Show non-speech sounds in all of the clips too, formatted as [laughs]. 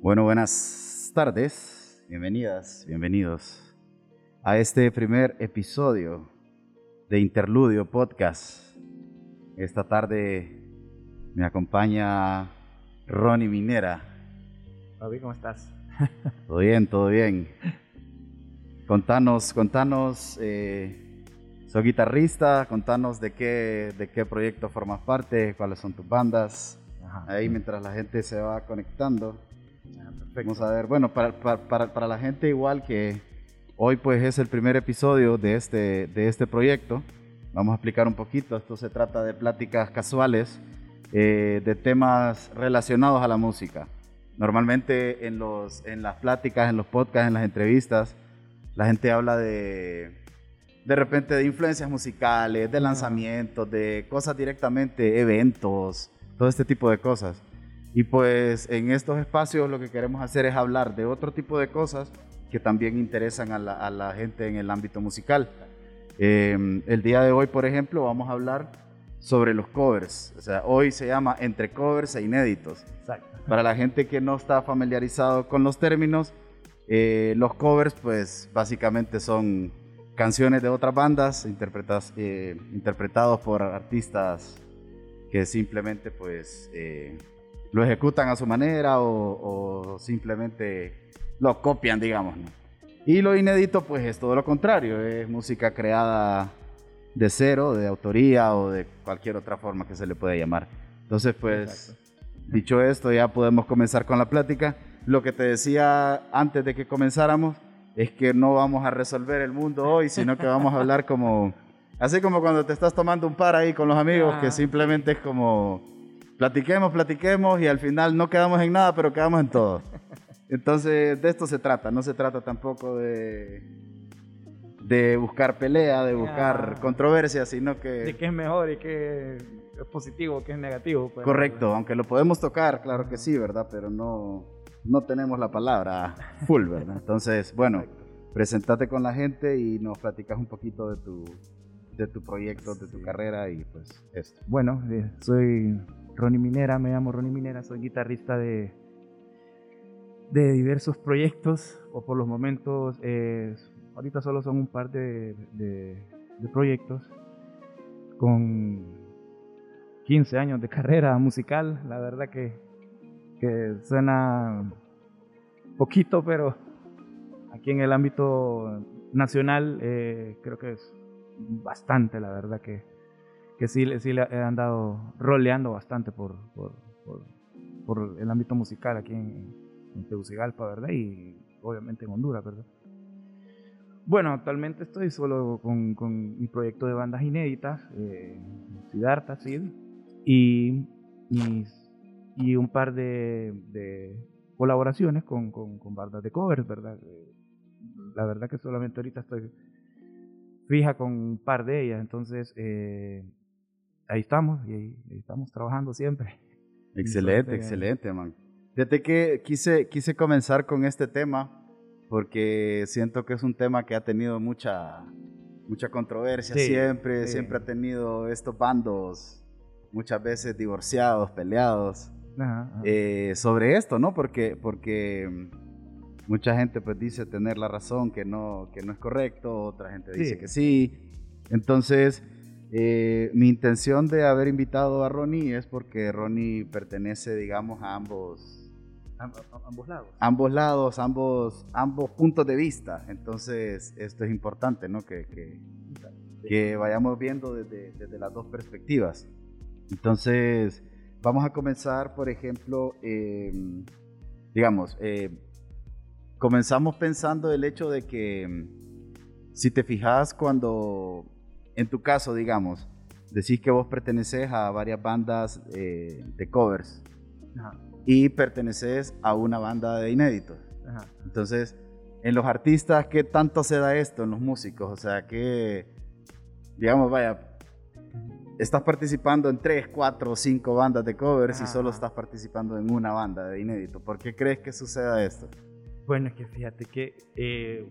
Bueno, buenas tardes, bienvenidas, bienvenidos a este primer episodio de Interludio Podcast. Esta tarde me acompaña Ronnie Minera. Fabi, ¿cómo estás? [laughs] Todo bien, todo bien. Contanos, contanos, eh, soy guitarrista, contanos de qué, de qué proyecto formas parte, cuáles son tus bandas. Ahí mientras la gente se va conectando. Ah, Vamos a ver, bueno, para, para, para, para, la gente igual que hoy pues es el primer episodio de este, de este proyecto, vamos a explicar un poquito, esto se trata de pláticas casuales eh, de temas relacionados a la música. Normalmente en, los, en las pláticas, en los podcasts, en las entrevistas, la gente habla de, de repente de influencias musicales, de lanzamientos, de cosas directamente, eventos, todo este tipo de cosas. Y pues en estos espacios lo que queremos hacer es hablar de otro tipo de cosas que también interesan a la, a la gente en el ámbito musical. Eh, el día de hoy, por ejemplo, vamos a hablar sobre los covers. O sea, hoy se llama entre covers e inéditos. Exacto. Para la gente que no está familiarizado con los términos, eh, los covers pues básicamente son canciones de otras bandas interpretadas, eh, interpretados por artistas que simplemente pues eh, lo ejecutan a su manera o, o, simplemente lo copian, digamos. ¿no? Y lo inédito pues es todo lo contrario, es música creada de cero, de autoría o de cualquier otra forma que se le pueda llamar. Entonces pues, Exacto. dicho esto, ya podemos comenzar con la plática. Lo que te decía antes de que comenzáramos es que no vamos a resolver el mundo hoy, sino que vamos a hablar como... Así como cuando te estás tomando un par ahí con los amigos, ah. que simplemente es como platiquemos, platiquemos y al final no quedamos en nada, pero quedamos en todo. Entonces, de esto se trata, no se trata tampoco de, de buscar pelea, de buscar ah. controversia, sino que... De qué es mejor y qué es positivo, qué es negativo. Pues, Correcto, aunque lo podemos tocar, claro que sí, ¿verdad? Pero no, no tenemos la palabra full, ¿verdad? Entonces, bueno, presentate con la gente y nos platicas un poquito de tu, de tu proyecto, de tu sí. carrera y pues esto. Bueno, eh, soy Ronnie Minera, me llamo Ronnie Minera, soy guitarrista de, de diversos proyectos, o por los momentos, eh, ahorita solo son un par de, proyectos, con 15 años de [laughs] carrera musical, la verdad que, que suena poquito, pero aquí en el ámbito nacional eh, creo que es bastante, la verdad que que sí, sí le he andado roleando bastante por, por, por, el ámbito musical aquí en, en, Tegucigalpa, ¿verdad? Y obviamente en Honduras, ¿verdad? Bueno, actualmente estoy solo con, con mi proyecto de bandas inéditas, eh, Siddhartha, Sid, y, y, y, un par de, de colaboraciones con, con, bandas de covers, ¿verdad? La verdad que solamente ahorita estoy fija con un par de ellas, entonces eh, ahí estamos y ahí, ahí, estamos trabajando siempre. [laughs] Excelente, Entonces, excelente, man. Fíjate que quise, quise comenzar con este tema porque siento que es un tema que ha tenido mucha, mucha controversia sí, siempre, sí. siempre ha tenido estos bandos muchas veces divorciados, peleados, ajá, ajá. Eh, sobre esto, ¿no? Porque, porque mucha gente pues dice tener la razón, que no, que no es correcto, otra gente dice sí. que sí. Entonces, eh, mi intención de haber invitado a Ronnie es porque Ronnie pertenece, digamos, a ambos, ambos lados. Ambos lados, ambos, ambos puntos de vista. Entonces, esto es importante, ¿no? Que, que, que vayamos viendo desde, desde, las dos perspectivas. Entonces, vamos a comenzar, por ejemplo, eh, digamos, eh, comenzamos pensando el hecho de que, si te fijas, cuando en tu caso, digamos, decís que vos perteneces a varias bandas eh, de covers Ajá. y perteneces a una banda de inéditos. Ajá. Entonces, en los artistas, ¿qué tanto se da esto en los músicos? O sea, que, digamos, vaya, estás participando en tres, cuatro cinco bandas de covers Ajá. y solo estás participando en una banda de inédito. ¿Por qué crees que suceda esto? Bueno, es que fíjate que eh,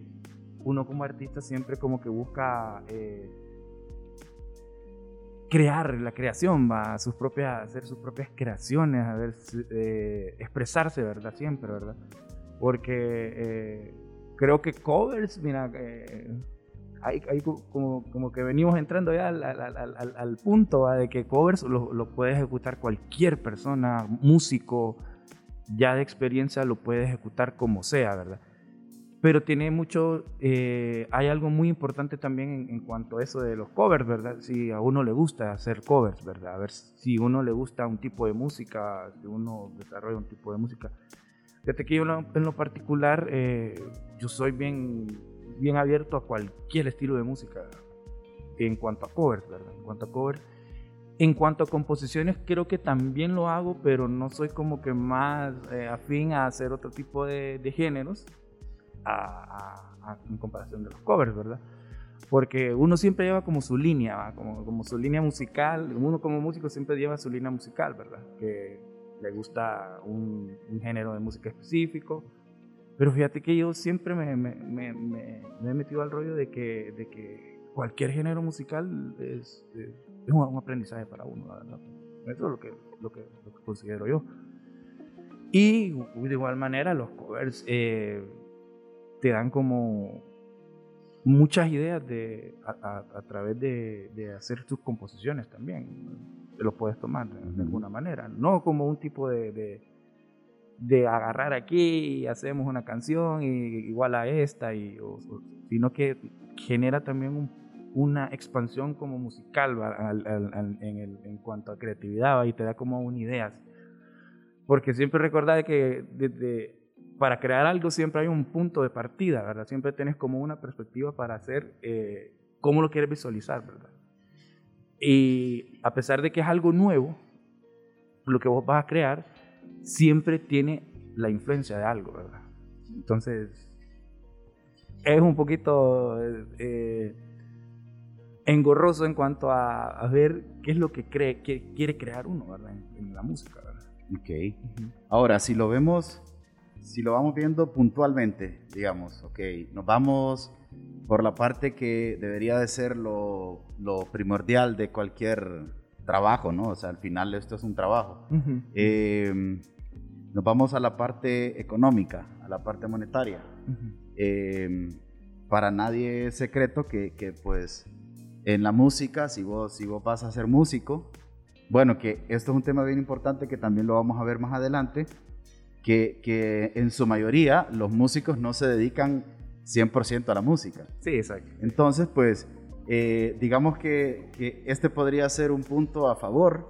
uno como artista siempre como que busca... Eh, crear, la creación, va, sus propias, hacer sus propias creaciones, a ver, eh, expresarse, ¿verdad? Siempre, ¿verdad? Porque eh, creo que covers, mira, eh, hay, como, como, que venimos entrando ya al, punto de que covers lo, puede ejecutar cualquier persona, músico ya de experiencia lo puede ejecutar como sea, ¿verdad? Pero tiene mucho, eh, hay algo muy importante también en, cuanto a eso de los covers, ¿verdad? Si a uno le gusta hacer covers, ¿verdad? A ver si uno le gusta un tipo de música, si uno desarrolla un tipo de música. Fíjate que yo en lo particular, eh, yo soy bien, bien abierto a cualquier estilo de música en cuanto a covers, ¿verdad? En cuanto a covers. En cuanto a composiciones, creo que también lo hago, pero no soy como que más eh, afín a hacer otro tipo de, de géneros en comparación de los covers, ¿verdad? Porque uno siempre lleva como su línea, como, como su línea musical, uno como músico siempre lleva su línea musical, ¿verdad? Que le gusta un, género de música específico. Pero fíjate que yo siempre me, me, me, me he metido al rollo de que, de que cualquier género musical es, es, un, aprendizaje para uno, ¿verdad? Eso es lo que, lo que, lo que considero yo. Y de igual manera los covers eh, te dan como muchas ideas de, a, través de, de, hacer tus composiciones también. Te lo puedes tomar de, alguna manera. No como un tipo de, de, agarrar aquí y hacemos una canción y, igual a esta, y, sino que genera también una expansión como musical en, el, en, cuanto a creatividad y te da como una ideas. Porque siempre recordar que desde para crear algo siempre hay un punto de partida, ¿verdad? Siempre tienes como una perspectiva para hacer eh, cómo lo quieres visualizar, ¿verdad? Y a pesar de que es algo nuevo, lo que vos vas a crear siempre tiene la influencia de algo, ¿verdad? Entonces, es un poquito eh, engorroso en cuanto a, ver qué es lo que, quiere crear uno, ¿verdad? En, la música, ¿verdad? Ok. Ahora, si lo vemos si lo vamos viendo puntualmente, digamos, ok, nos vamos por la parte que debería de ser lo, primordial de cualquier trabajo, ¿no? O sea, al final esto es un trabajo. Em, nos vamos a la parte económica, a la parte monetaria. Em, para nadie es secreto que, que, pues, en la música, si vos, si vos vas a ser músico, bueno, que esto es un tema bien importante que también lo vamos a ver más adelante, que, en su mayoría los músicos no se dedican 100% a la música. Sí, exacto. Entonces, pues, eh, digamos que, este podría ser un punto a favor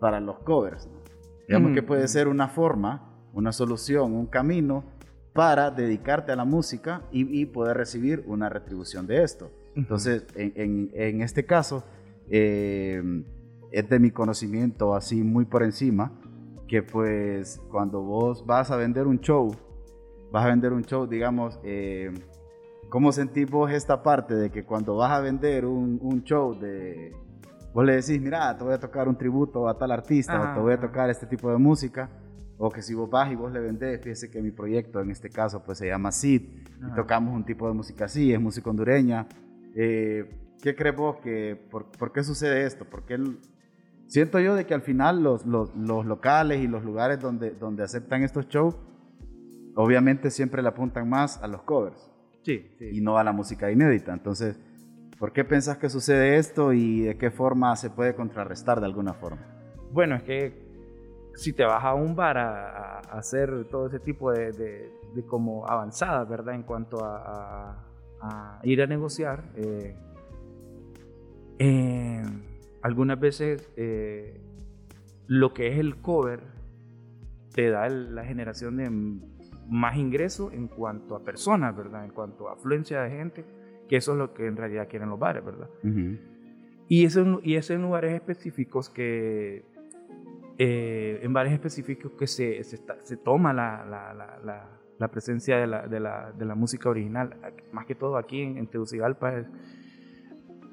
para los covers. Digamos que puede ser una forma, una solución, un camino para dedicarte a la música y, poder recibir una retribución de esto. Entonces, en, este caso, eh, es de mi conocimiento así muy por encima, que pues cuando vos vas a vender un show, vas a vender un show, digamos, eh, ¿cómo sentís vos esta parte de que cuando vas a vender un, un, show de... Vos le decís, mira, te voy a tocar un tributo a tal artista, o te voy a tocar este tipo de música, o que si vos vas y vos le vendés, fíjese que mi proyecto en este caso pues se llama Sid, y tocamos un tipo de música así, es música hondureña. Eh, ¿Qué crees vos que, por, por, qué sucede esto? ¿Por qué siento yo de que al final los, los, los, locales y los lugares donde, donde aceptan estos shows, obviamente siempre le apuntan más a los covers. Sí, Y no a la música inédita. Entonces, ¿por qué pensás que sucede esto y de qué forma se puede contrarrestar de alguna forma? Bueno, es que si te vas a un bar a, hacer todo ese tipo de, de, como avanzadas, ¿verdad? En cuanto a, a, ir a negociar, eh, eh, algunas veces eh, lo que es el cover te da la generación de más ingresos en cuanto a personas, ¿verdad? En cuanto a afluencia de gente, que eso es lo que en realidad quieren los bares, ¿verdad? y, eso, y es en lugares específicos que, eh, en bares específicos que se, se, toma la, la, la, la presencia de la, de, de la, música original, más que todo aquí en, en Tegucigalpa es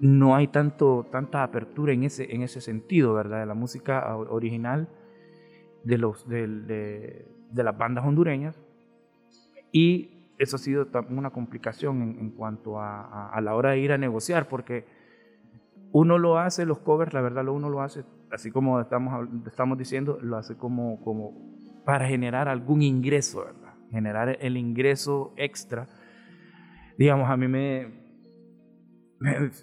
no hay tanto, tanta apertura en ese, en ese sentido, ¿verdad? De la música original de, los, de, las bandas hondureñas. Y eso ha sido una complicación en, cuanto a, la hora de ir a negociar, porque uno lo hace, los covers, la verdad, uno lo hace, así como estamos, estamos diciendo, lo hace como, como para generar algún ingreso, ¿verdad? Generar el ingreso extra. Digamos, a mí me,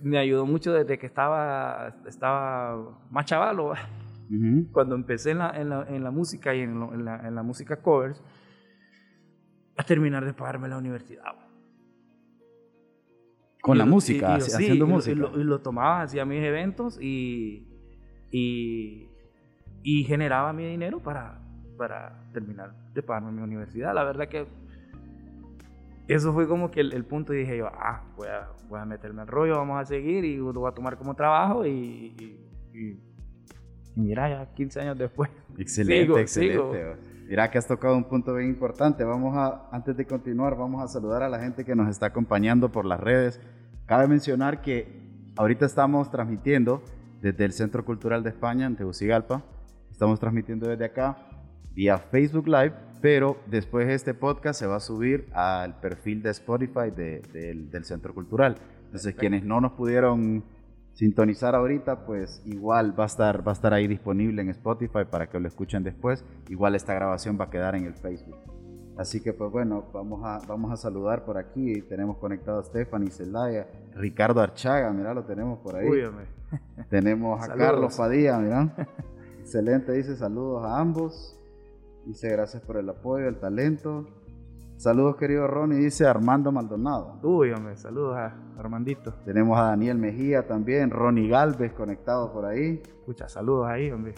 me, ayudó mucho desde que estaba, estaba más chavalo, [laughs] cuando empecé en la, en la, en la música y en, la, en, la, música covers, a terminar de pagarme la universidad. Con la música, haciendo música. Y lo, tomaba, hacía mis eventos y, y, y, generaba mi dinero para, para terminar de pagarme mi universidad. La verdad que eso fue como que el, punto y dije yo, ah, voy a, voy a meterme al rollo, vamos a seguir y lo voy a tomar como trabajo y, y, mira, ya 15 años después. Excelente, excelente. Mira que has tocado un punto bien importante. Vamos a, antes de continuar, vamos a saludar a la gente que nos está acompañando por las redes. Cabe mencionar que ahorita estamos transmitiendo desde el Centro Cultural de España en Tegucigalpa. Estamos transmitiendo desde acá vía Facebook Live, pero después este podcast se va a subir al perfil de Spotify del Centro Cultural. Entonces, quienes no nos pudieron sintonizar ahorita, pues igual va a estar va a estar ahí disponible en Spotify para que lo escuchen después. Igual esta grabación va a quedar en el Facebook. Así que pues bueno, vamos a, vamos a saludar por aquí. Tenemos conectado a Stephanie Zelaya, Ricardo Archaga, mira, lo tenemos por ahí. Tenemos a [laughs] Carlos Padilla, mira. [laughs] Excelente, dice saludos a ambos. Dice gracias por el apoyo, el talento. Saludos, querido Ronnie, dice Armando Maldonado. Uy, hombre, saludos a Armandito. Tenemos a Daniel Mejía también, Ronnie Galvez conectado por ahí. Escucha, saludos ahí, hombre.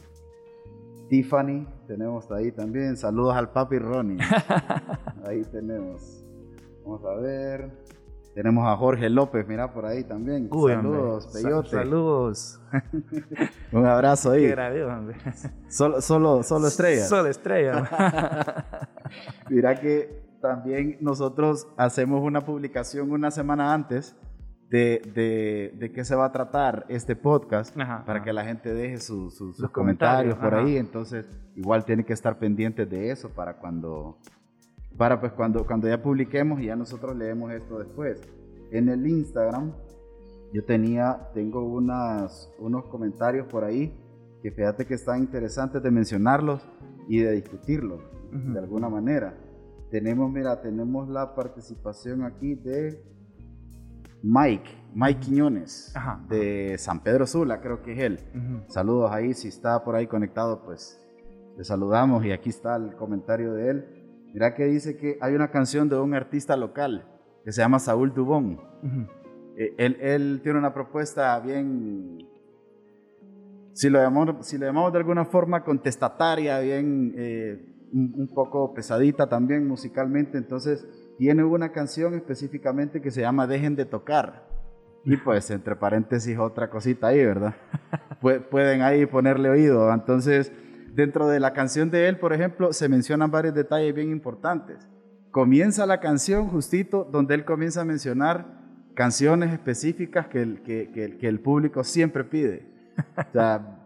Tiffany, tenemos ahí también. Saludos al papi Ronnie. [laughs] ahí tenemos. Vamos a ver. Tenemos a Jorge López, mira por ahí también. saludos, Peyote. saludos. [laughs] Un abrazo ahí. Qué hombre. Solo, solo, solo estrellas. Solo estrellas. [laughs] mira que también nosotros hacemos una publicación una semana antes de, de, de qué se va a tratar este podcast para que la gente deje sus comentarios, por ahí. Entonces, igual tiene que estar pendientes de eso para cuando, para pues cuando, cuando ya publiquemos y ya nosotros leemos esto después. En el Instagram, yo tenía, tengo unas, unos comentarios por ahí que fíjate que están interesantes de mencionarlos y de discutirlos de alguna manera. Tenemos, mira, tenemos la participación aquí de Mike, Mike Quiñones, de San Pedro Sula, creo que es él. Saludos ahí, si está por ahí conectado, pues le saludamos y aquí está el comentario de él. Mira que dice que hay una canción de un artista local que se llama Saúl Dubón. Eh, él, tiene una propuesta bien, si lo llamamos, si lo llamamos de alguna forma contestataria, bien eh, un, poco pesadita también musicalmente, entonces tiene una canción específicamente que se llama Dejen de tocar. Y pues entre paréntesis otra cosita ahí, ¿verdad? [laughs] Pueden ahí ponerle oído. Entonces, dentro de la canción de él, por ejemplo, se mencionan varios detalles bien importantes. Comienza la canción justito donde él comienza a mencionar canciones específicas que el, que, que, que el público siempre pide. O sea,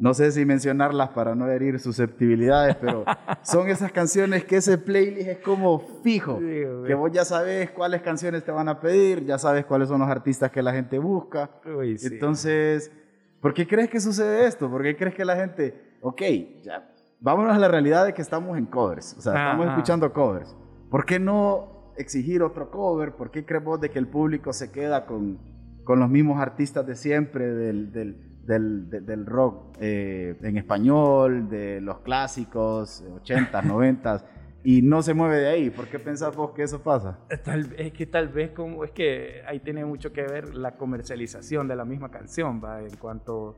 no sé si mencionarlas para no herir susceptibilidades, pero son esas canciones que ese playlist es como fijo, que vos ya sabes cuáles canciones te van a pedir, ya sabes cuáles son los artistas que la gente busca. Entonces, ¿por qué crees que sucede esto? ¿Por qué crees que la gente, ok, ya, vámonos a la realidad de que estamos en covers, o sea, estamos escuchando covers. ¿Por qué no exigir otro cover? ¿Por qué crees vos de que el público se queda con, con los mismos artistas de siempre, del, del del, rock eh, en español, de los clásicos, 80s, 90s, [laughs] y no se mueve de ahí. ¿Por qué pensás vos que eso pasa? es que tal vez como es que ahí tiene mucho que ver la comercialización de la misma canción, ¿va? En cuanto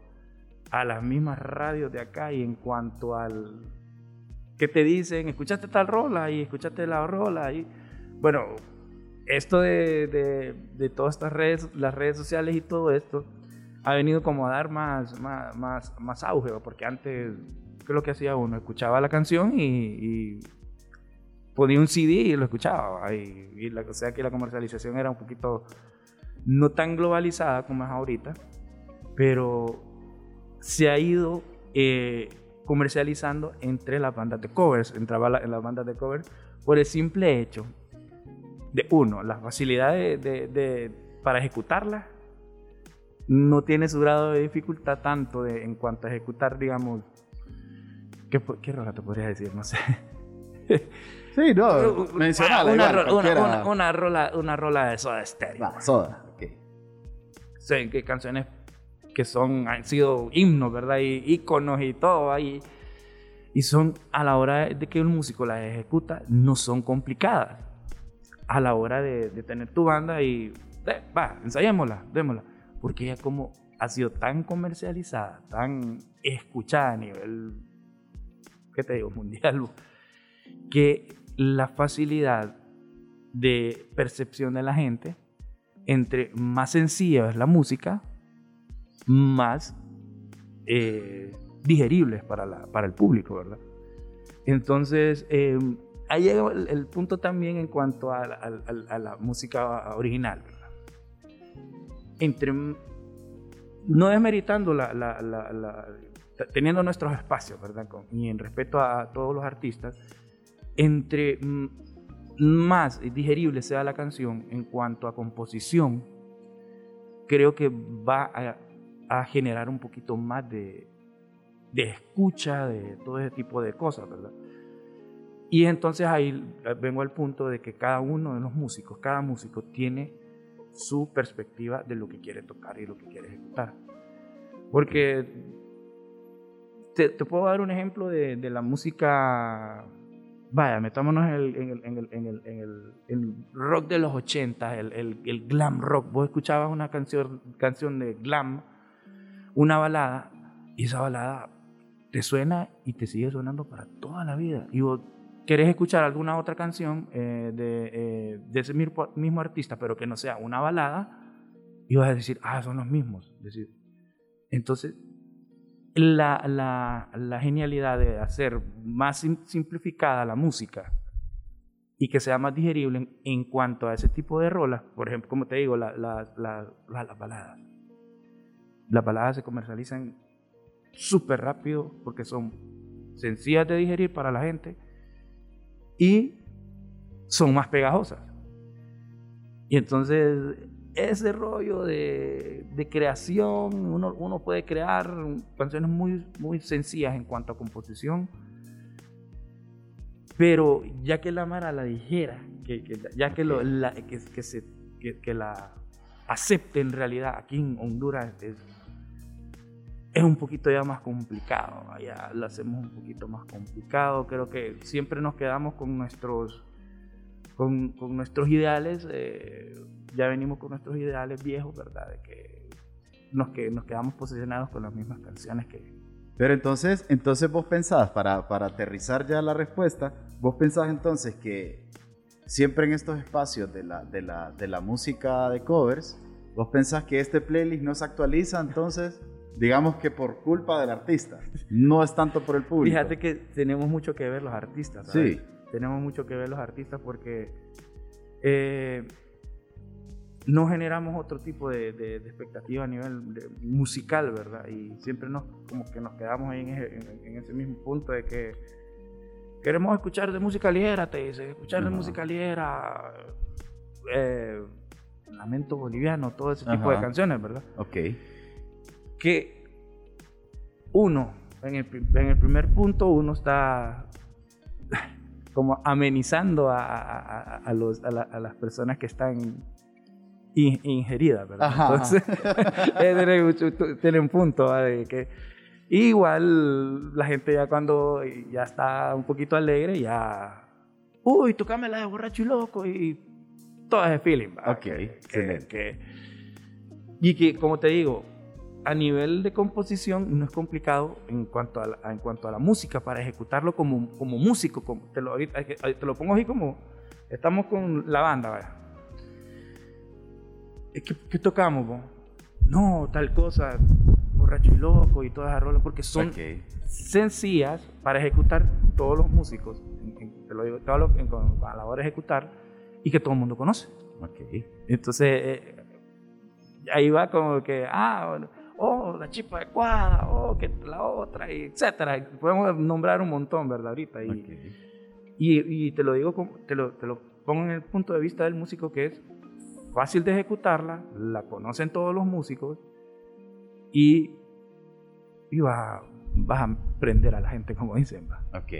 a las mismas radios de acá y en cuanto al que te dicen, escuchaste tal rola y escuchaste la rola y bueno, esto de, de, todas estas redes, las redes sociales y todo esto, ha venido como a dar más, más, más, más auge, porque antes, ¿qué es lo que hacía uno? Escuchaba la canción y, ponía un CD y lo escuchaba. Y, la, o sea que la comercialización era un poquito no tan globalizada como es ahorita, pero se ha ido eh, comercializando entre las bandas de covers, entraba en las bandas de covers por el simple hecho de, uno, la facilidad de, de, para ejecutarlas no tiene su grado de dificultad tanto en cuanto a ejecutar, digamos, ¿qué, qué rola te podría decir? No sé. [laughs] Sí, no, mencionala una, igual, una, una- una rola, una rola de Soda Stereo. Va, soda, ok. sé que canciones que son, han sido himnos, ¿verdad? Y íconos y todo ahí. Y son, a la hora de que un músico las ejecuta, no son complicadas. A la hora de, tener tu banda y, va, ensayémosla, démosla. Porque ya como ha sido tan comercializada, tan escuchada a nivel, ¿qué te digo? Mundial, que la facilidad de percepción de la gente entre más sencilla es la música, más eh, digeribles para, la- para el público, ¿verdad? Entonces, eh, ahí llega el, punto también en cuanto a, la- música original, ¿verdad? Entre, no desmeritando la, la- teniendo nuestros espacios, ¿verdad? Y en respeto a todos los artistas, entre mm, más digerible sea la canción en cuanto a composición, creo que va a, a generar un poquito más de, de escucha, de todo ese tipo de cosas, ¿verdad? Y entonces ahí vengo al punto de que cada uno de los músicos, cada músico tiene su perspectiva de lo que quiere tocar y lo que quiere ejecutar. Porque te, puedo dar un ejemplo de, de la música Vaya, metámonos en el, en el, en el, en el, rock de los 80, el, el, el glam rock. Vos escuchabas una canción, canción de glam, una balada, y esa balada te suena y te sigue sonando para toda la vida. Y vos querés escuchar alguna otra canción eh, de, eh, ese mismo, artista, pero que no sea una balada, y vas a decir, ah, son los mismos. Decir, entonces, la, la, la genialidad de hacer más sim- simplificada la música y que sea más digerible en, cuanto a ese tipo de rolas, por ejemplo, como te digo, la- las baladas. Las baladas se comercializan súper rápido porque son sencillas de digerir para la gente y son más pegajosas. Y entonces ese rollo de, creación, uno, uno puede crear canciones muy, muy sencillas en cuanto a composición, pero ya que la Mara la dijera, que, ya que, lo- la, que se, que, que la acepte en realidad aquí en Honduras es, es un poquito ya más complicado, ya lo hacemos un poquito más complicado, creo que siempre nos quedamos con nuestros con, con nuestros ideales, eh, ya venimos con nuestros ideales viejos, ¿verdad? De que nos, que nos quedamos posicionados con las mismas canciones que... Pero entonces, entonces vos pensás, para, para aterrizar ya la respuesta, vos pensás entonces que siempre en estos espacios de la, de la, de la música de covers, vos pensás que este playlist no se actualiza, entonces, digamos que por culpa del artista, no es tanto por el público. Fíjate que tenemos mucho que ver los artistas, ¿sabes? Sí. Tenemos mucho que ver los artistas porque eh, no generamos otro tipo de, de- de expectativa a nivel de- musical, ¿verdad? Y siempre nos, como que nos quedamos ahí en ese, en- en ese mismo punto de que queremos escuchar de música ligera, te dice, escuchar de música ligera, eh, Lamento Boliviano, todo ese tipo de canciones, ¿verdad? Ok. Que uno, en el, en el primer punto, uno está como amenizando a, a- los, a, la- a las personas que están in- ingeridas, ¿verdad? Ajá. Entonces, [laughs] tiene, un punto de que igual la gente ya cuando ya está un poquito alegre, ya, uy, tocame la de borracho y loco y todo ese feeling. ¿va? Ok, Que- excelente. que- y que, como te digo, a nivel de composición no es complicado en cuanto a la, en cuanto a la música para ejecutarlo como, como músico. Como, te, lo, ahorita- es que- te lo pongo así como estamos con la banda. vaya. Eh, ¿Qué, qué tocamos? vos? No, tal cosa, borracho y loco y todas esas rolas, porque son sencillas para ejecutar todos los músicos, en- en- te lo digo, todos los- en- con- a la hora de ejecutar, y que todo el mundo conoce. Ok. Entonces, eh, ahí va como que, ah, bueno, oh, la chispa adecuada, oh, que la otra, etcétera. Podemos nombrar un montón, ¿verdad? Ahorita. Y, Ok. y, y te lo digo, te lo, te lo pongo en el punto de vista del músico que es fácil de ejecutarla, la conocen todos los músicos y, y vas, vas a prender a la gente, como dicen. ¿va? Ok,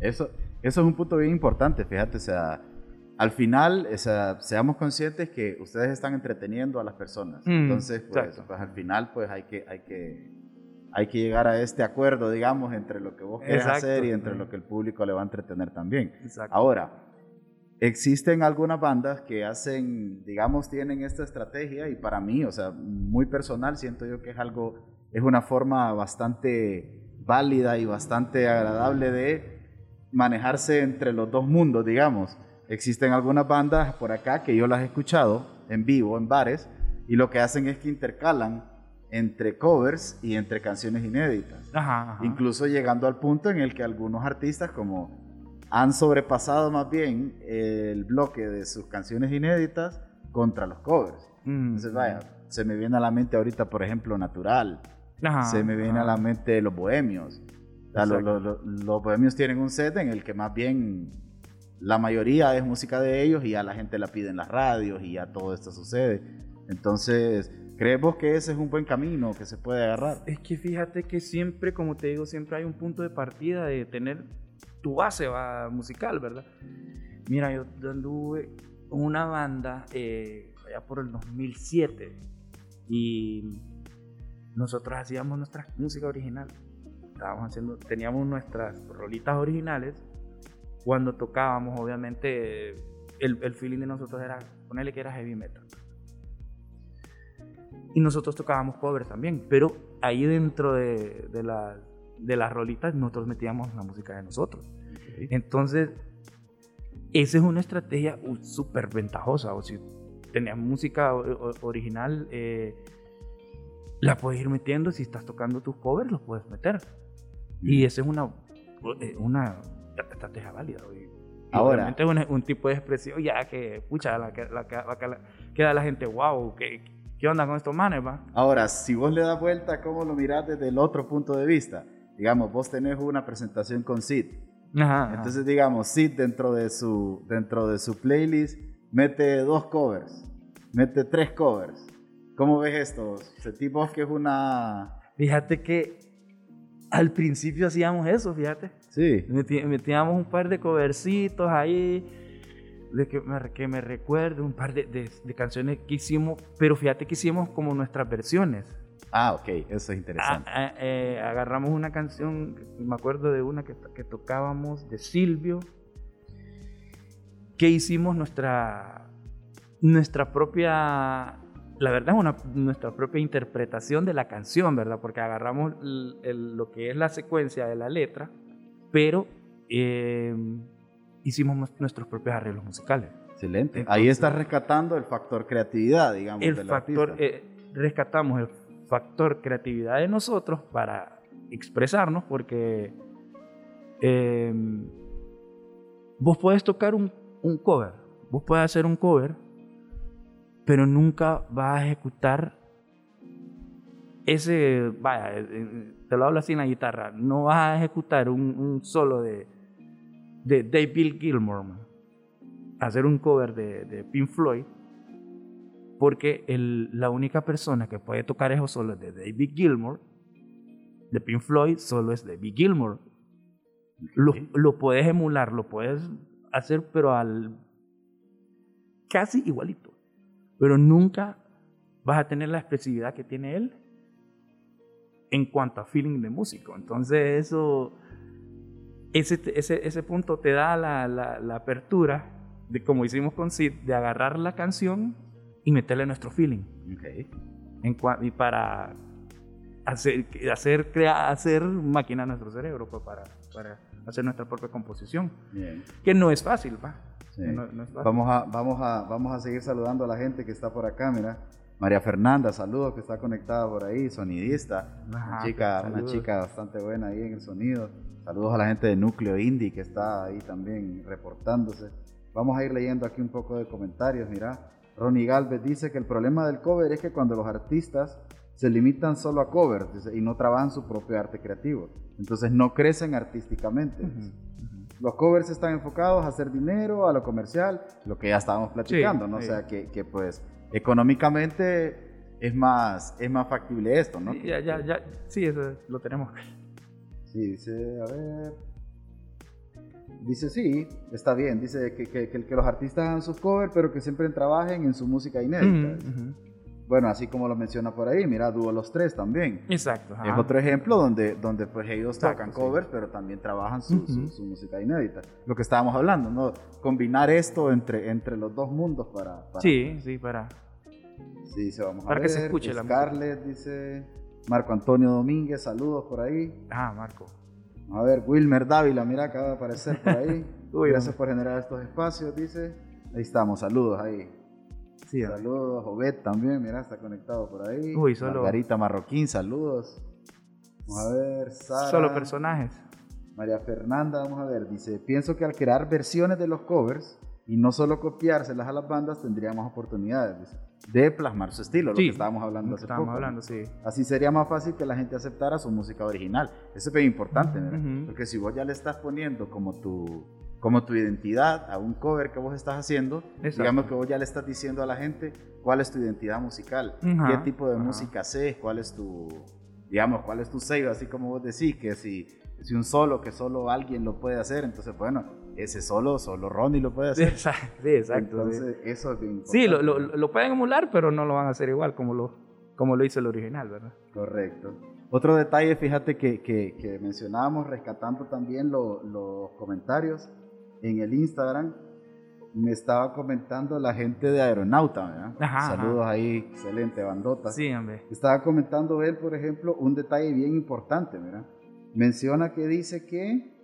eso, eso es un punto bien importante, fíjate, o sea, al final, o sea, seamos conscientes que ustedes están entreteniendo a las personas. Mm, Entonces, pues, pues, al final, pues hay que, hay que, hay que llegar a este acuerdo, digamos, entre lo que vos querés hacer y entre lo que el público le va a entretener también. Exacto. Ahora, existen algunas bandas que hacen, digamos, tienen esta estrategia y para mí, o sea, muy personal, siento yo que es algo, es una forma bastante válida y bastante agradable de manejarse entre los dos mundos, digamos. Existen algunas bandas por acá que yo las he escuchado en vivo, en bares, y lo que hacen es que intercalan entre covers y entre canciones inéditas. Ajá, ajá. Incluso llegando al punto en el que algunos artistas como han sobrepasado más bien el bloque de sus canciones inéditas contra los covers. Mm, Entonces, vaya, se me viene a la mente ahorita, por ejemplo, Natural. Ajá, se me viene a la mente Los Bohemios. O sea, los Bohemios tienen un set en el que más bien la mayoría es música de ellos y ya la gente la pide en las radios y ya todo esto sucede. Entonces, ¿creemos que ese es un buen camino que se puede agarrar? Es que fíjate que siempre, como te digo, siempre hay un punto de partida de tener tu base musical, ¿verdad? Mira, yo anduve una banda eh, allá por el 2007 y nosotros hacíamos nuestra música original. Estábamos haciendo, teníamos nuestras rolitas originales. Cuando tocábamos, obviamente, el, el feeling de nosotros era, ponerle que era heavy metal. Y nosotros tocábamos covers también, pero ahí dentro de, de, la- de las rolitas nosotros metíamos la música de nosotros. Entonces, esa es una estrategia uh, súper ventajosa. O si tenías música original, eh, la puedes ir metiendo. Si estás tocando tus covers, los puedes meter. Y esa es una, eh, una estrategia válida. y- Ahora- obviamente es un, un tipo de expresión ya que, pucha, la, la, la que- la- queda la gente, wow, ¿qué, qué onda con estos manes, va? Ahora, si vos le das vuelta, ¿cómo lo mirás desde el otro punto de vista? Digamos, vos tenés una presentación con Sid. Ajá, ajá. Entonces, digamos, Sid dentro de su, dentro de su playlist mete dos covers, mete tres covers. ¿Cómo ves esto? ¿Sentís vos que es una... Fíjate que al principio hacíamos eso, fíjate. Sí. Metíamos un par de covercitos ahí, de que me, que me recuerde, un par de, de- de canciones que hicimos, pero fíjate que hicimos como nuestras versiones. Ah, ok, eso es Ah, interesante. ah, eh, agarramos una canción, me acuerdo de una que, que tocábamos de Silvio, que hicimos nuestra, nuestra propia, la verdad es una, nuestra propia interpretación de la canción, ¿verdad? Porque agarramos el- el- lo que es la secuencia de la letra, pero eh, hicimos nues- nuestros propios arreglos musicales. Excelente. Ahí estás rescatando el factor creatividad, digamos, el del factor, eh, rescatamos el factor creatividad de nosotros para expresarnos, porque eh, vos podés tocar un, un cover, vos podés hacer un cover, pero nunca vas a ejecutar ese, vaya, eh, eh, te lo hablo así en la guitarra, no vas a ejecutar un, un solo de, de David Gilmour, man. hacer un cover de, de Pink Floyd, porque el- la única persona que puede tocar esos solos de David Gilmour, de Pink Floyd, solo es David Gilmour. Lo, lo puedes emular, lo puedes hacer, pero al casi igualito. Pero nunca vas a tener la expresividad que tiene él en cuanto a feeling de músico. Entonces eso, ese, ese, ese punto te da la, la, la apertura de como hicimos con Sid, de agarrar la canción y meterle nuestro feeling. Ok. En y para hacer, hacer, crear, hacer máquina nuestro cerebro pues, para, para hacer nuestra propia composición. Bien. Que no es fácil, va. Sí. No- no. Vamos a, vamos, a, vamos a seguir saludando a la gente que está por acá, mira. María Fernanda, saludos, que está conectada por ahí, sonidista. Ajá, una, chica, una chica bastante buena ahí en el sonido. Saludos a la gente de Núcleo Indie que está ahí también reportándose. Vamos a ir leyendo aquí un poco de comentarios, mira. Ronnie Galvez dice que el problema del cover es que cuando los artistas se limitan solo a covers dice, y no trabajan su propio arte creativo, entonces no crecen artísticamente. Los covers están enfocados a hacer dinero, a lo comercial, lo que ya estábamos platicando, ¿no? sí. O sea, que, que, pues económicamente es más, es más factible esto, ¿no? Sí, ya, ya, ya, sí, eso lo tenemos. Sí, dice, a ver. Dice, sí, está bien. Dice que, que, que, los artistas hagan sus covers, pero que siempre trabajen en su música inédita. Bueno, así como lo menciona por ahí, mira, Dúo Los Tres también. Exacto. Es otro ejemplo donde, donde pues ellos tocan covers, pero también trabajan su, su, música inédita. Lo que estábamos hablando, ¿no? Combinar esto entre, entre los dos mundos para... sí, sí, para... Sí, se vamos a ver. que se escuche la Scarlett dice... Marco Antonio Domínguez, saludos por ahí. Ah, Marco. A ver, Wilmer Dávila, mira, acaba de aparecer por ahí. [laughs] Gracias por generar estos espacios, dice. Ahí estamos, saludos ahí. Sí, saludos, Obed también, mira, está conectado por ahí. Uy, solo. Margarita Marroquín, saludos. Vamos a ver, Sara. Solo personajes. María Fernanda, vamos a ver, dice, pienso que al crear versiones de los covers y no solo copiárselas a las bandas, tendríamos oportunidades de plasmar su estilo, lo que estábamos hablando hace estábamos hablando, sí. Así sería más fácil que la gente aceptara su música original. Eso es bien importante, porque si vos ya le estás poniendo como tu como tu identidad a un cover que vos estás haciendo, digamos que vos ya le estás diciendo a la gente cuál es tu identidad musical, qué tipo de música haces, cuál es tu, digamos, cuál es tu sello, así como vos decís, que si, si un solo que solo alguien lo puede hacer, entonces bueno, ese solo, solo Ronnie lo puede hacer. Sí, exacto. Entonces eso es bien. Sí, lo, lo, lo, pueden emular, pero no lo van a hacer igual como lo, como lo hizo el original, ¿verdad? Correcto. Otro detalle, fíjate que, que, que mencionábamos rescatando también los comentarios en el Instagram me estaba comentando la gente de Aeronauta, ¿verdad? Saludos ahí, excelente bandota. Sí, hombre. Estaba comentando él, por ejemplo, un detalle bien importante, ¿verdad? Menciona que dice que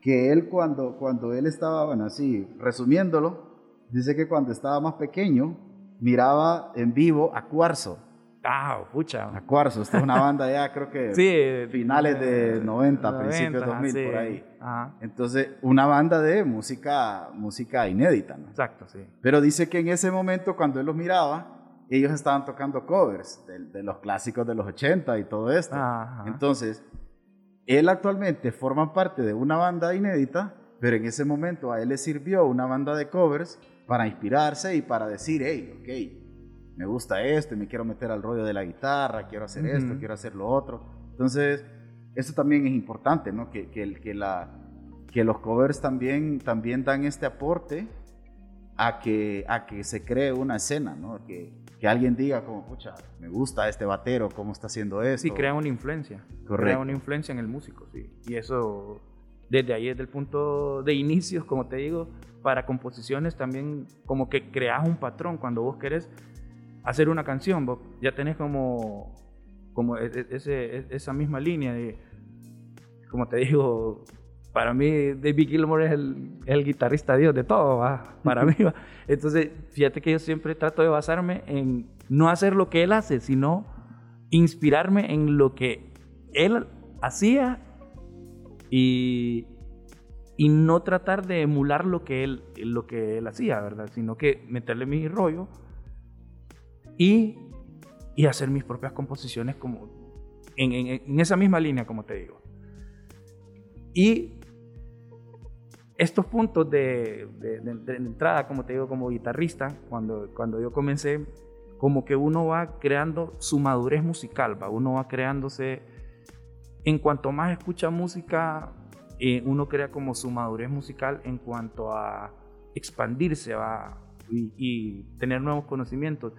que él cuando, cuando él estaba, bueno, así, resumiéndolo, dice que cuando estaba más pequeño miraba en vivo a Cuarzo Ah, pucha. A Cuarzo, esta es una banda ya creo que sí, finales de 90, principios de 2000, por ahí. Entonces, una banda de música, música inédita, ¿no? Exacto, sí. Pero dice que en ese momento, cuando él los miraba, ellos estaban tocando covers de, los clásicos de los 80 y todo esto. Entonces, él actualmente forma parte de una banda inédita, pero en ese momento a él le sirvió una banda de covers para inspirarse y para decir, hey, ok, me gusta esto me quiero meter al rollo de la guitarra, quiero hacer esto, quiero hacer lo otro. Entonces, eso también es importante, ¿no? Que, que, que, la, que los covers también, también dan este aporte a que, a que se cree una escena, ¿no? Que, que alguien diga como, pucha, me gusta este batero, cómo está haciendo esto. Sí, crea una influencia. Correcto. Crea una influencia en el músico, sí. Y eso, desde ahí, desde el punto de inicios, como te digo, para composiciones también como que creas un patrón cuando vos querés hacer una canción, vos ya tenés como, como e, e, ese, e, esa misma línea de, como te digo, para mí David Gilmour es el, el guitarrista Dios de todo, ¿va? para mí. ¿va? [laughs] Entonces, fíjate que yo siempre trato de basarme en no hacer lo que él hace, sino inspirarme en lo que él hacía y, y no tratar de emular lo que él, lo que él hacía, ¿verdad? Sino que meterle mi rollo y, y hacer mis propias composiciones como en, en, esa misma línea, como te digo. Y estos puntos de, entrada, como te digo, como guitarrista, cuando, cuando yo comencé, como que uno va creando su madurez musical, ¿va? uno va creándose, en cuanto más escucha música, eh, uno crea como su madurez musical en cuanto a expandirse ¿va? Y tener nuevos conocimientos.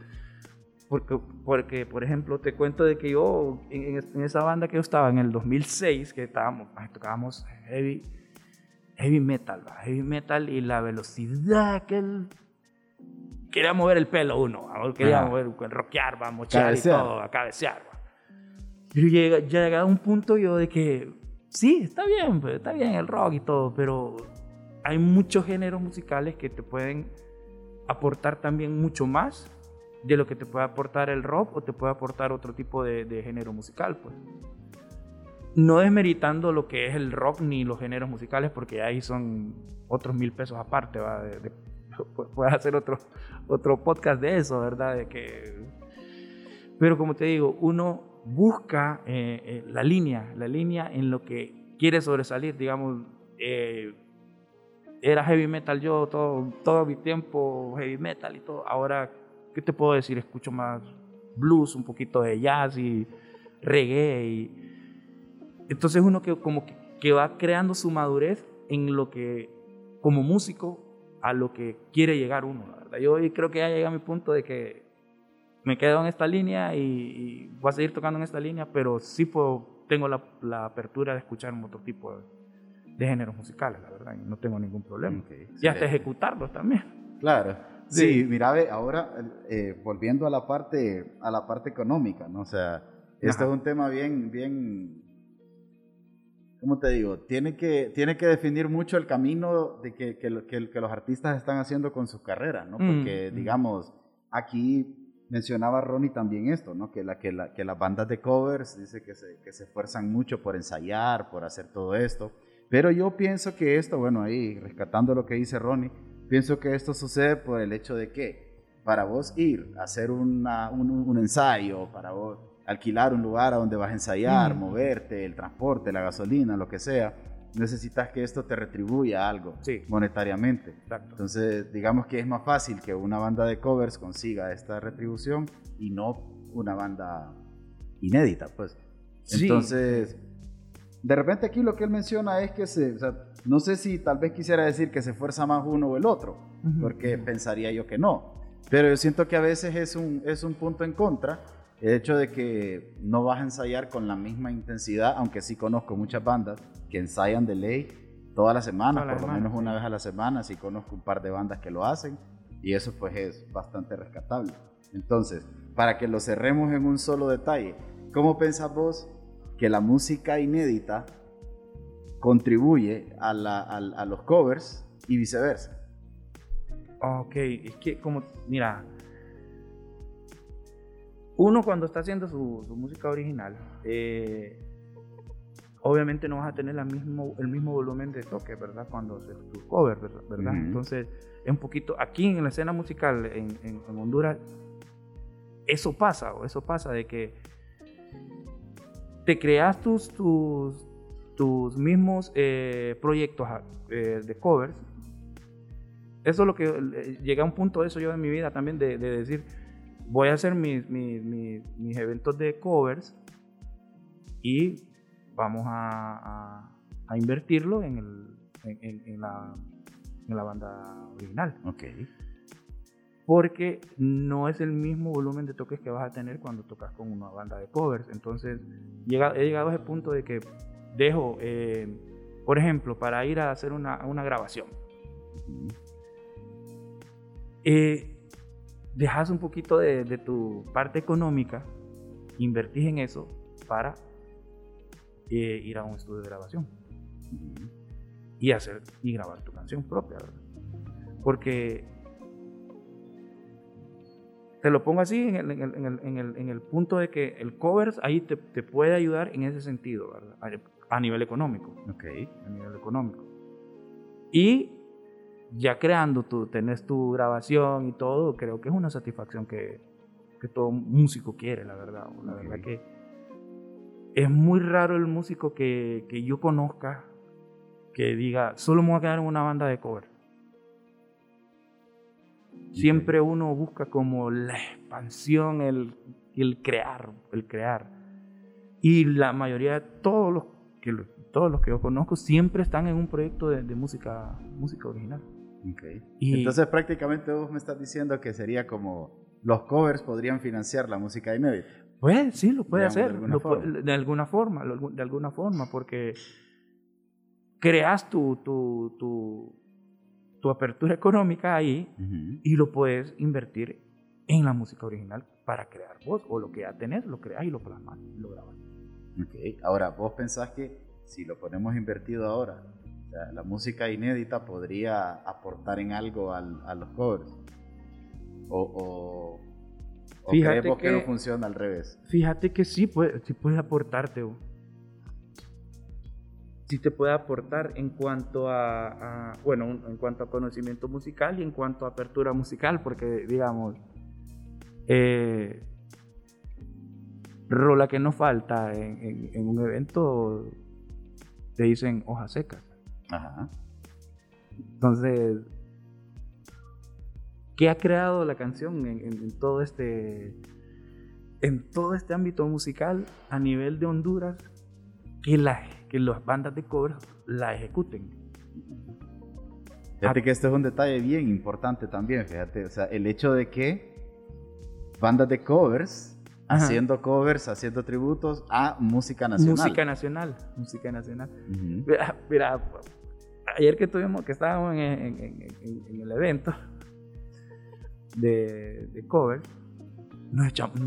Porque, porque, por ejemplo, te cuento de que yo, en, esa banda que yo estaba en el 2006, que estábamos, tocábamos heavy, heavy metal, heavy metal y la velocidad que él quería mover el pelo uno, quería mover, rockear, va, mochar y todo, a cabecear. Pero llega, llega a un punto yo de que, sí, está bien, pues, está bien el rock y todo, pero hay muchos géneros musicales que te pueden aportar también mucho más de lo que te puede aportar el rock o te puede aportar otro tipo de, género musical, pues. No desmeritando lo que es el rock ni los géneros musicales, porque ahí son otros mil pesos aparte, ¿va? puedes hacer otro, otro podcast de eso, ¿verdad? De que... Pero como te digo, uno busca eh, eh, la línea, la línea en lo que quiere sobresalir, digamos, eh, era heavy metal yo todo, todo mi tiempo, heavy metal y todo, ahora ¿qué te puedo decir? Escucho más blues, un poquito de jazz y reggae. Y... Entonces uno que como que va creando su madurez en lo que, como músico, a lo que quiere llegar uno, la verdad. Yo creo que ya llega a mi punto de que me quedo en esta línea y, voy a seguir tocando en esta línea, pero sí puedo, tengo la, la apertura de escuchar otro tipo de, de, géneros musicales, la verdad, y no tengo ningún problema. y hasta ejecutarlos también. Claro. Sí, mira, ahora eh, volviendo a la parte a la parte económica, ¿no? O sea, esto es un tema bien bien ¿cómo te digo? Tiene que, tiene que definir mucho el camino de que, que, que, los artistas están haciendo con sus carreras, ¿no? Porque, mm, mm. digamos, aquí mencionaba Ronnie también esto, ¿no? Que, la, que, la, que las bandas de covers dice que se, que se esfuerzan mucho por ensayar, por hacer todo esto. Pero yo pienso que esto, bueno, ahí rescatando lo que dice Ronnie, pienso que esto sucede por el hecho de que para vos ir a hacer una, un, un ensayo, para vos alquilar un lugar a donde vas a ensayar, mm. moverte, el transporte, la gasolina, lo que sea, necesitas que esto te retribuya algo monetariamente. Entonces, digamos que es más fácil que una banda de covers consiga esta retribución y no una banda inédita, pues. Entonces, de repente aquí lo que él menciona es que se, no sé si tal vez quisiera decir que se esfuerza más uno o el otro, porque pensaría yo que no. Pero yo siento que a veces es un, es un punto en contra el hecho de que no vas a ensayar con la misma intensidad, aunque sí conozco muchas bandas que ensayan de ley todas las semanas, por lo menos una vez a la semana, sí conozco un par de bandas que lo hacen y eso pues es bastante rescatable. Entonces, para que lo cerremos en un solo detalle, ¿cómo pensás vos que la música inédita contribuye a, a los covers y viceversa? Ok, es que como, mira, uno cuando está haciendo su, música original, eh, obviamente no vas a tener la mismo, el mismo volumen de toque, ¿verdad? Cuando haces tu cover, ¿verdad? Entonces, es un poquito, aquí en la escena musical en, Honduras, eso pasa, o eso pasa de que te creas tus, tus, tus mismos eh, proyectos eh, de covers. Eso es lo que llega a un punto de eso yo en mi vida también, de decir, voy a hacer mis, mis, eventos de covers y vamos a, a, invertirlo en, el, en, la, en, la, banda original. Ok. Porque no es el mismo volumen de toques que vas a tener cuando tocas con una banda de covers. Entonces, llega, he llegado a ese punto de que dejo, eh, por ejemplo, para ir a hacer una, una grabación. eh, dejas un poquito de, tu parte económica, invertís en eso para eh, ir a un estudio de grabación. Y hacer y grabar tu canción propia, Porque te lo pongo así en el, punto de que el covers ahí te, puede ayudar en ese sentido, A, nivel económico. Ok. A nivel económico. Y ya creando, tú tenés tu grabación y todo, creo que es una satisfacción que, que todo músico quiere, la verdad. La verdad que es muy raro el músico que, que, yo conozca que diga, solo me voy a quedar en una banda de cover. Siempre uno busca como la expansión, el, el crear, el crear. Y la mayoría de todos los que, todos los que yo conozco siempre están en un proyecto de, de música, música original. Entonces prácticamente vos me estás diciendo que sería como los covers podrían financiar la música inédita. Pues sí, lo puede hacer, de alguna, forma, de alguna forma, porque creas tu, tu, tu, apertura económica ahí y lo puedes invertir en la música original para crear vos, o lo que ya tenés, lo creas y lo plasmas, lo grabas. Ahora, vos pensás que si lo ponemos invertido ahora, la música inédita podría aportar en algo al, a los covers. O, o, creemos que, no funciona al revés. Fíjate que sí puede, sí puede aportarte. Sí te puede aportar en cuanto a, bueno, en cuanto a conocimiento musical y en cuanto a apertura musical, porque digamos, eh, rola que no falta en, en un evento, te dicen hojas secas. Ajá. Entonces, ¿Qué ha creado la canción en, todo este en todo este ámbito musical a nivel de Honduras que, la, que las bandas de covers la ejecuten. Fíjate que este es un detalle bien importante también, fíjate, o sea, el hecho de que bandas de covers, haciendo covers, haciendo tributos a música nacional. Música nacional, música nacional. mira, ayer que tuvimos, que estábamos en, el evento de, de cover, nos, echamos,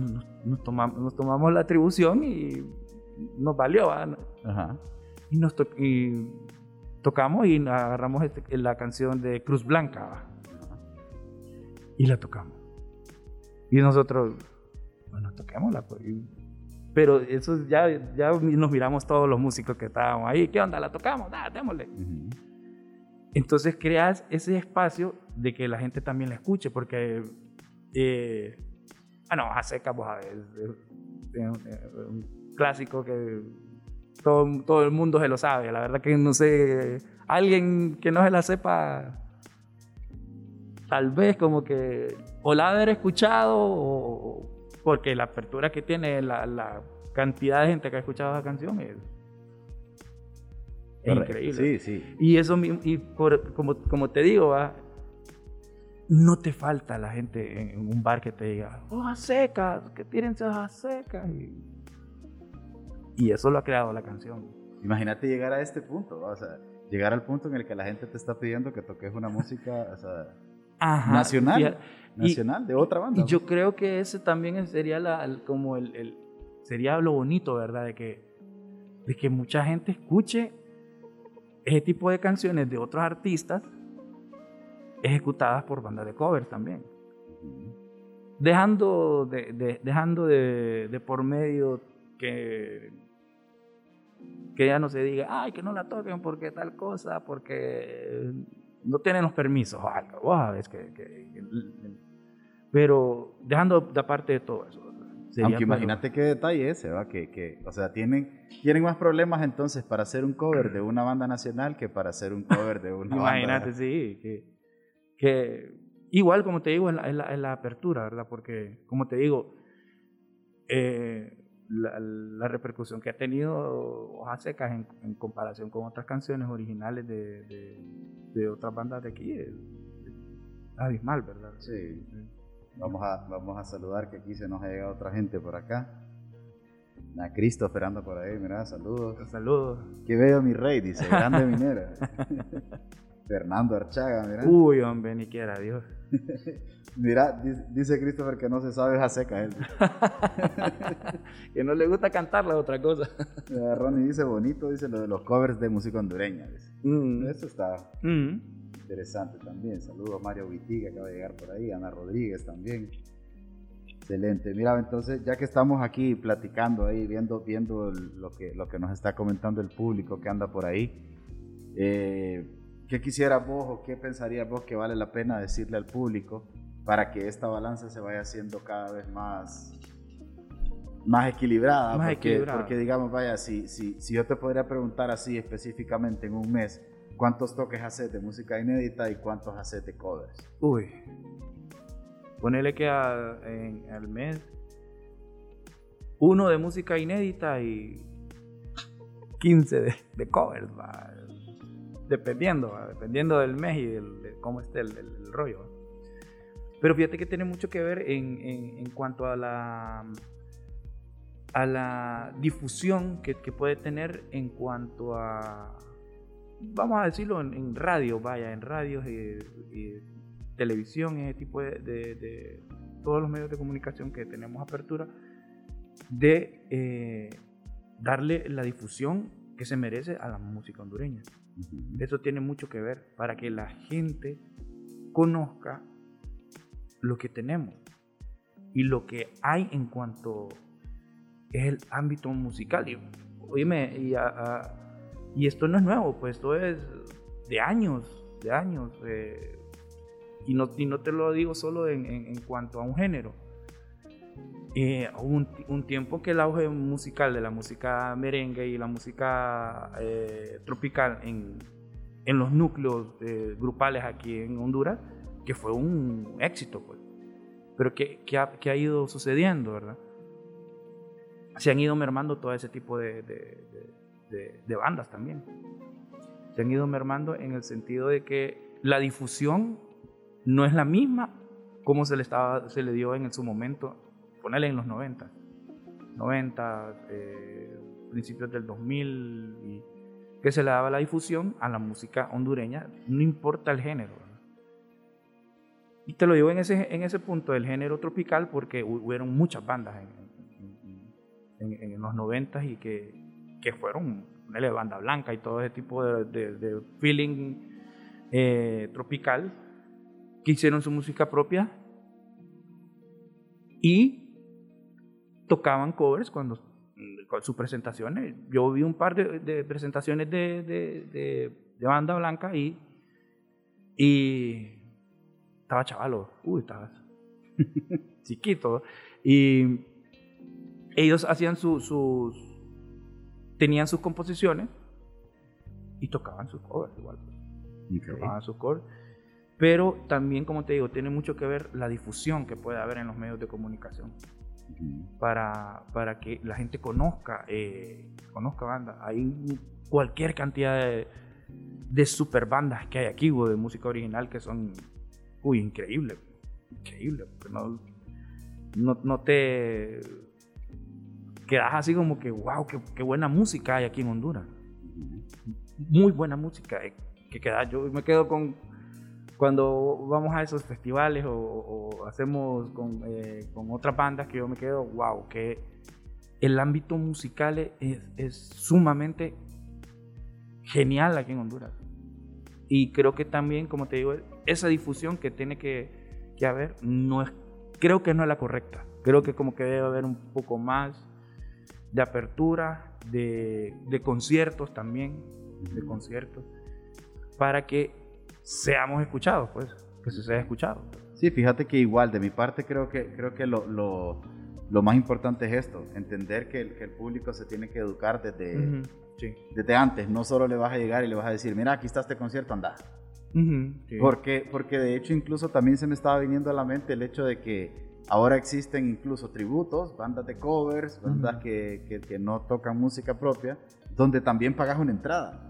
nos, tomamos, nos tomamos la atribución y nos valió. Y, nos y tocamos y agarramos este, la canción de Cruz Blanca. Y la tocamos. Y nosotros, bueno, toquémosla. Pues. Pero eso ya, ya nos miramos todos los músicos que estábamos ahí. ¿Qué onda? ¿La tocamos? Ah, démosle. Entonces creas ese espacio de que la gente también la escuche, porque, eh, ah, no, a seca, vos a ver, un clásico que todo, todo el mundo se lo sabe. La verdad que no sé, alguien que no se la sepa, tal vez como que o la haber escuchado o, porque la apertura que tiene la, la, cantidad de gente que ha escuchado esa canción es increíble. Sí, sí. Y eso, y como, como te digo, no te falta la gente en un bar que te diga, hojas secas, que tírense hojas secas. Y, eso lo ha creado la canción. Imagínate llegar a este punto, o sea, llegar al punto en el que la gente te está pidiendo que toques una música nacional, nacional de otra banda. Y yo creo que ese también sería la, como el, sería lo bonito, ¿verdad? De que, de que mucha gente escuche ese tipo de canciones de otros artistas ejecutadas por bandas de covers también. Dejando de, dejando de, por medio que, que ya no se diga, ay, que no la toquen porque tal cosa, porque no tienen los permisos o algo. que, pero dejando de aparte de todo eso. Aunque imagínate qué detalle ese, ¿va? Que, que, o sea, tienen, tienen más problemas entonces para hacer un cover de una banda nacional que para hacer un cover de una [laughs] banda. Imagínate, sí, que, que, igual como te digo, en la, la, apertura, ¿verdad? Porque, como te digo, eh, la, repercusión que ha tenido Hojas Secas en, comparación con otras canciones originales de, de, otras bandas de aquí es abismal, ¿verdad? Sí. Vamos a, vamos a saludar que aquí se nos ha llegado otra gente por acá. A Cristo esperando por ahí, mira, saludos. Saludos. Que veo mi rey, dice, grande minera. [laughs] Fernando Archaga, mira. Uy, hombre, ni quiera, Dios. [laughs] mira, dice Christopher que no se sabe a seca él. [laughs] que no le gusta cantar la otra cosa. Ronnie dice bonito, dice lo de los covers de música hondureña. Mm. Eso está. Mm interesante también. Saludos a Mario Vitiga, que acaba de llegar por ahí, Ana Rodríguez también. Excelente. Mira, entonces, ya que estamos aquí platicando ahí, viendo, viendo lo, que, lo que nos está comentando el público que anda por ahí, eh, ¿qué quisieras vos o qué pensarías vos que vale la pena decirle al público para que esta balanza se vaya haciendo cada vez más, más equilibrada? Más porque, equilibrada. porque digamos, vaya, si, si, si yo te podría preguntar así específicamente en un mes, ¿Cuántos toques haces de música inédita y cuántos haces de covers? Uy. Ponele que al mes uno de música inédita y 15 de, covers, dependiendo, dependiendo del mes y de cómo esté el, rollo. Pero fíjate que tiene mucho que ver en, en, cuanto a la, a la difusión que puede tener en cuanto a vamos a decirlo en, radio, vaya, en radios y, televisión, ese tipo de, todos los medios de comunicación que tenemos apertura, de eh, darle la difusión que se merece a la música hondureña. Eso tiene mucho que ver para que la gente conozca lo que tenemos y lo que hay en cuanto es el ámbito musical. Y, oíme, y a y esto no es nuevo, pues esto es de años, de años. Eh, y, no, y no te lo digo solo en, en, cuanto a un género. Eh, un, un, tiempo que el auge musical de la música merengue y la música eh, tropical en, en, los núcleos grupales aquí en Honduras que fue un éxito, pues. Pero ¿qué, qué, ha, qué ha, ido sucediendo, verdad? Se han ido mermando todo ese tipo de, de, de, bandas también. Se han ido mermando en el sentido de que la difusión no es la misma como se le, estaba, se le dio en su momento, ponerle en los 90, 90, eh, principios del 2000, y que se le daba la difusión a la música hondureña, no importa el género. Y te lo digo en ese, en ese punto del género tropical porque hubieron muchas bandas en, en, los 90 y que, que fueron, una banda blanca y todo ese tipo de, feeling eh, tropical, que hicieron su música propia y tocaban covers cuando con sus presentaciones. Yo vi un par de, presentaciones de, de, banda blanca y, y estaba chavalo, uy, estaba [laughs] chiquito. Y ellos hacían sus, tenían sus composiciones y tocaban sus covers igual. Tocaban sus covers. Pero también, como te digo, tiene mucho que ver la difusión que puede haber en los medios de comunicación. para, para, que la gente conozca, eh, conozca bandas. Hay cualquier cantidad de, de super bandas que hay aquí, de música original, que son uy, increíble, increíble, no, no, te quedas así como que, wow, qué, buena música hay aquí en Honduras. Muy buena música. Eh, que queda, yo me quedo con, cuando vamos a esos festivales o, hacemos con, eh, con, otras bandas que yo me quedo, wow, que el ámbito musical es, es, sumamente genial aquí en Honduras. Y creo que también, como te digo, esa difusión que tiene que, que haber, no es, creo que no es la correcta. Creo que como que debe haber un poco más de apertura, de, de conciertos también, de conciertos, para que seamos escuchados, pues, que se sea escuchado. Sí, fíjate que igual, de mi parte creo que, creo que lo, lo, lo más importante es esto, entender que el, que el, público se tiene que educar desde, desde antes, no solo le vas a llegar y le vas a decir, mira, aquí está este concierto, anda. porque, porque de hecho incluso también se me estaba viniendo a la mente el hecho de que ahora existen incluso tributos, bandas de covers, bandas que, que, que, no tocan música propia, donde también pagas una entrada.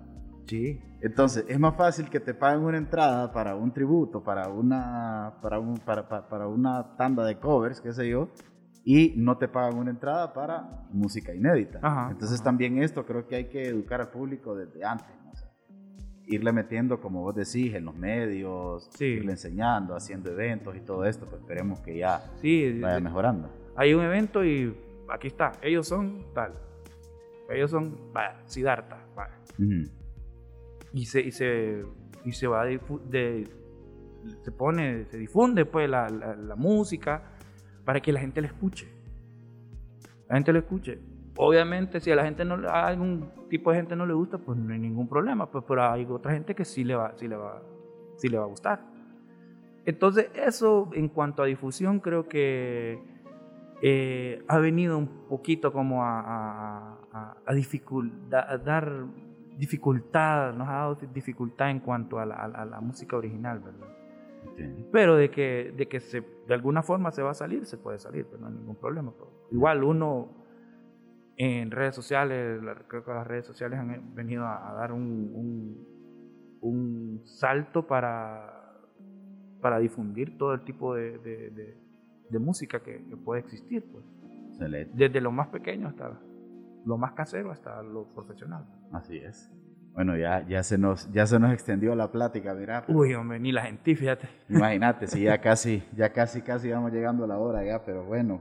Sí. Entonces, es más fácil que te paguen una entrada para un tributo, para una, para un, para, para, para una tanda de covers, qué sé yo, y no te pagan una entrada para música inédita. Entonces también esto creo que hay que educar al público desde antes. Irle metiendo, como vos decís, en los medios, irle enseñando, haciendo eventos y todo esto, pues esperemos que ya vaya mejorando. Hay un evento y aquí está, ellos son tal, ellos son, vaya, Siddhartha, y, se, y, se, y se va de, se pone, se difunde pues la, la música para que la gente le escuche. La gente le escuche. Obviamente, si a la gente no, a algún tipo de gente no le gusta, pues no hay ningún problema, pues, pero hay otra gente que sí le va, sí le va, sí le va a gustar. Entonces, eso en cuanto a difusión, creo que eh, ha venido un poquito como a, a, a, dar dificultad, nos ha dado dificultad en cuanto a la, a la música original, ¿verdad? Pero de que, de que se, de alguna forma se va a salir, se puede salir, pero no hay ningún problema. igual uno en redes sociales, creo que las redes sociales han venido a, dar un, un, salto para, para difundir todo el tipo de, de, música que, puede existir. Pues. Desde lo más pequeño hasta lo más casero hasta lo profesional. Así es. Bueno, ya, ya, se nos, ya se nos extendió la plática, mira. Uy, hombre, ni la gente, fíjate. Imagínate, si ya casi, ya casi, casi vamos llegando a la hora ya, pero bueno,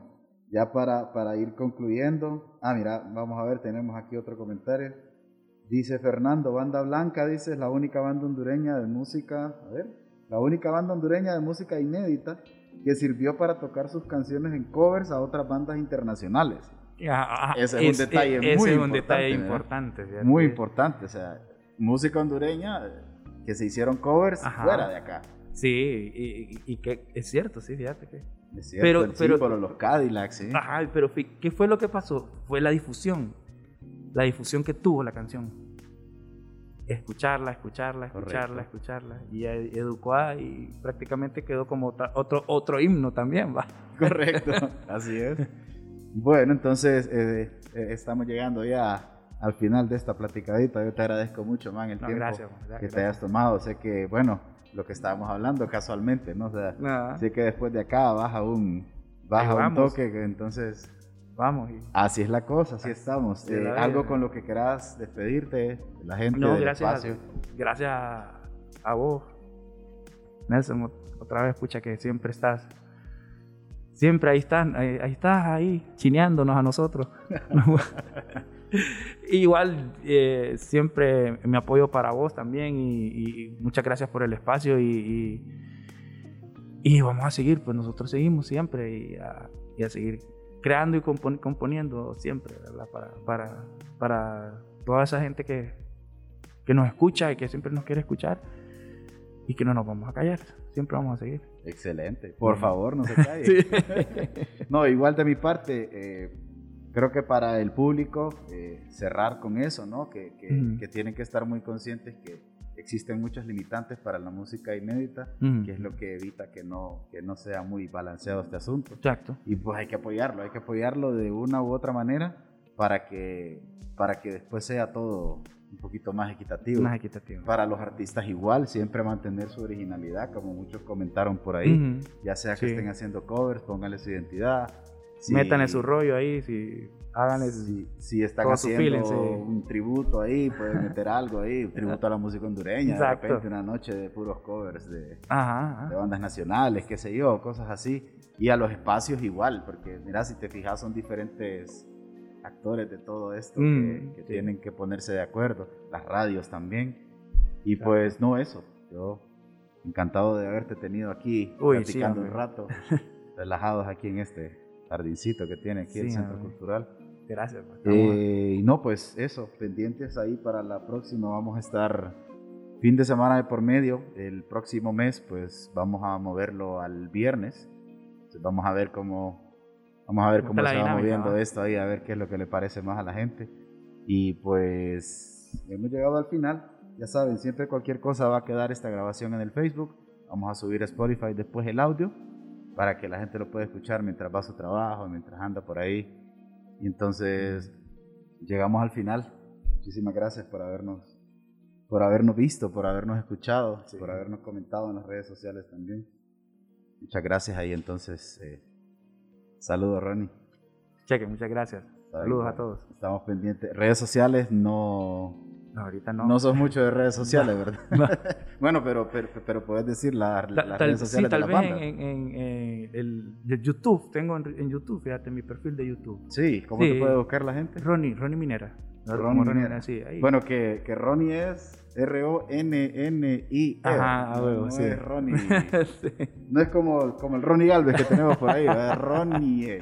ya para, para ir concluyendo. Ah, mira, vamos a ver, tenemos aquí otro comentario. Dice Fernando, banda blanca, dice, es la única banda hondureña de música, a ver, la única banda hondureña de música inédita que sirvió para tocar sus canciones en covers a otras bandas internacionales. Ese es, un detalle muy es un detalle importante. Muy importante, o sea, música hondureña que se hicieron covers fuera de acá. Sí, y, que es cierto, sí, fíjate que. Es cierto, pero, el pero, los Cadillacs, sí. Ajá, pero ¿qué fue lo que pasó? Fue la difusión. La difusión que tuvo la canción. escucharla, escucharla, escucharla, escucharla. Y educó y prácticamente quedó como otro, otro himno también, va. [laughs] Correcto, así es. Bueno, entonces eh, eh, estamos llegando ya al final de esta platicadita. Yo te agradezco mucho, man, el tiempo que te hayas tomado. Sé que, bueno, lo que estábamos hablando casualmente, ¿no? O sea, sé que después de acá baja un, baja un toque, entonces... Vamos. Así es la cosa, así estamos. Eh, algo con lo que quieras despedirte, la gente no, gracias, espacio. gracias a, vos, Nelson, otra vez, escucha que siempre estás siempre ahí están, ahí, estás ahí, chineándonos a nosotros. [laughs] [laughs] [laughs] Igual, eh, siempre me apoyo para vos también y, muchas gracias por el espacio y, y, vamos a seguir, pues nosotros seguimos siempre y a, seguir creando y componiendo siempre, Para, para, para, toda esa gente que, que nos escucha y que siempre nos quiere escuchar y que no nos vamos a callar, siempre vamos a seguir. Excelente, por favor, no se [laughs] calle. [laughs] no, igual de mi parte, eh, creo que para el público eh, cerrar con eso, ¿no? Que, que, tienen que estar muy conscientes que existen muchos limitantes para la música inédita, que es lo que evita que no, que no sea muy balanceado este asunto. Exacto. Y pues hay que apoyarlo, hay que apoyarlo de una u otra manera para que, para que después sea todo un poquito más equitativo. Más equitativo. Para los artistas igual, siempre mantener su originalidad, como muchos comentaron por ahí. Ya sea que estén haciendo covers, pónganle su identidad. Si, Métanle su rollo ahí, si háganle si, si están haciendo un tributo ahí, pueden meter algo ahí, un tributo a la música hondureña, de repente una noche de puros covers de, de bandas nacionales, qué sé yo, cosas así. Y a los espacios igual, porque mira, si te fijas son diferentes actores de todo esto que, mm, tienen que ponerse de acuerdo, las radios también. Y pues no eso, yo encantado de haberte tenido aquí platicando un rato, [laughs] relajados aquí en este jardincito que tiene aquí el Centro Cultural. Gracias. Pues, eh, y no, pues eso, pendientes ahí para la próxima. Vamos a estar fin de semana de por medio. El próximo mes, pues vamos a moverlo al viernes. vamos a ver cómo Vamos a ver cómo se va moviendo esto ahí, a ver qué es lo que le parece más a la gente. Y pues hemos llegado al final. Ya saben, siempre cualquier cosa va a quedar esta grabación en el Facebook. Vamos a subir a Spotify después el audio para que la gente lo pueda escuchar mientras va a su trabajo, mientras anda por ahí. Y entonces llegamos al final. Muchísimas gracias por habernos, por habernos visto, por habernos escuchado, por habernos comentado en las redes sociales también. Muchas gracias ahí entonces. Eh, Saludos, Ronnie. Cheque, muchas gracias. Saludos a todos. Estamos pendientes. Redes sociales no. No, ahorita no. No sos mucho de redes [laughs] sociales, ¿verdad? [laughs] [laughs] bueno, pero, pero, pero, puedes decir las redes sociales sí, tal de vez En, en, el, YouTube, tengo en, YouTube, fíjate, mi perfil de YouTube. Sí, ¿cómo te puede buscar la gente? Ronnie, Ronnie Minera. Ronnie, Minera. Sí, ahí. Bueno, que, que Ronnie es R-O-N-N-I. -E. Ajá, no, sí. es Ronnie. No es como, como el Ronnie Galvez que tenemos por ahí, ¿verdad? Ronnie.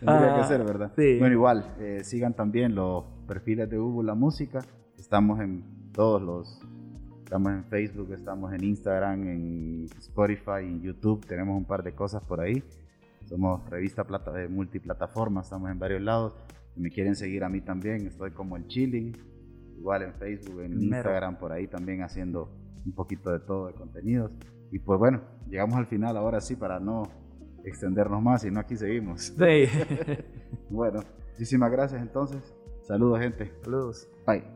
Tendría que ser, ¿verdad? Sí. Bueno, igual, eh, sigan también los perfiles de Hugo La Música. Estamos en todos los. Estamos en Facebook, estamos en Instagram, en Spotify, en YouTube. Tenemos un par de cosas por ahí. Somos revista plata de multiplataforma, estamos en varios lados. Si me quieren seguir a mí también, estoy como el Chilling igual en Facebook, en Instagram, por ahí también haciendo un poquito de todo de contenidos. Y pues bueno, llegamos al final ahora sí para no extendernos más y no aquí seguimos. Sí. [laughs] bueno, muchísimas gracias entonces. Saludos gente. Saludos. Bye.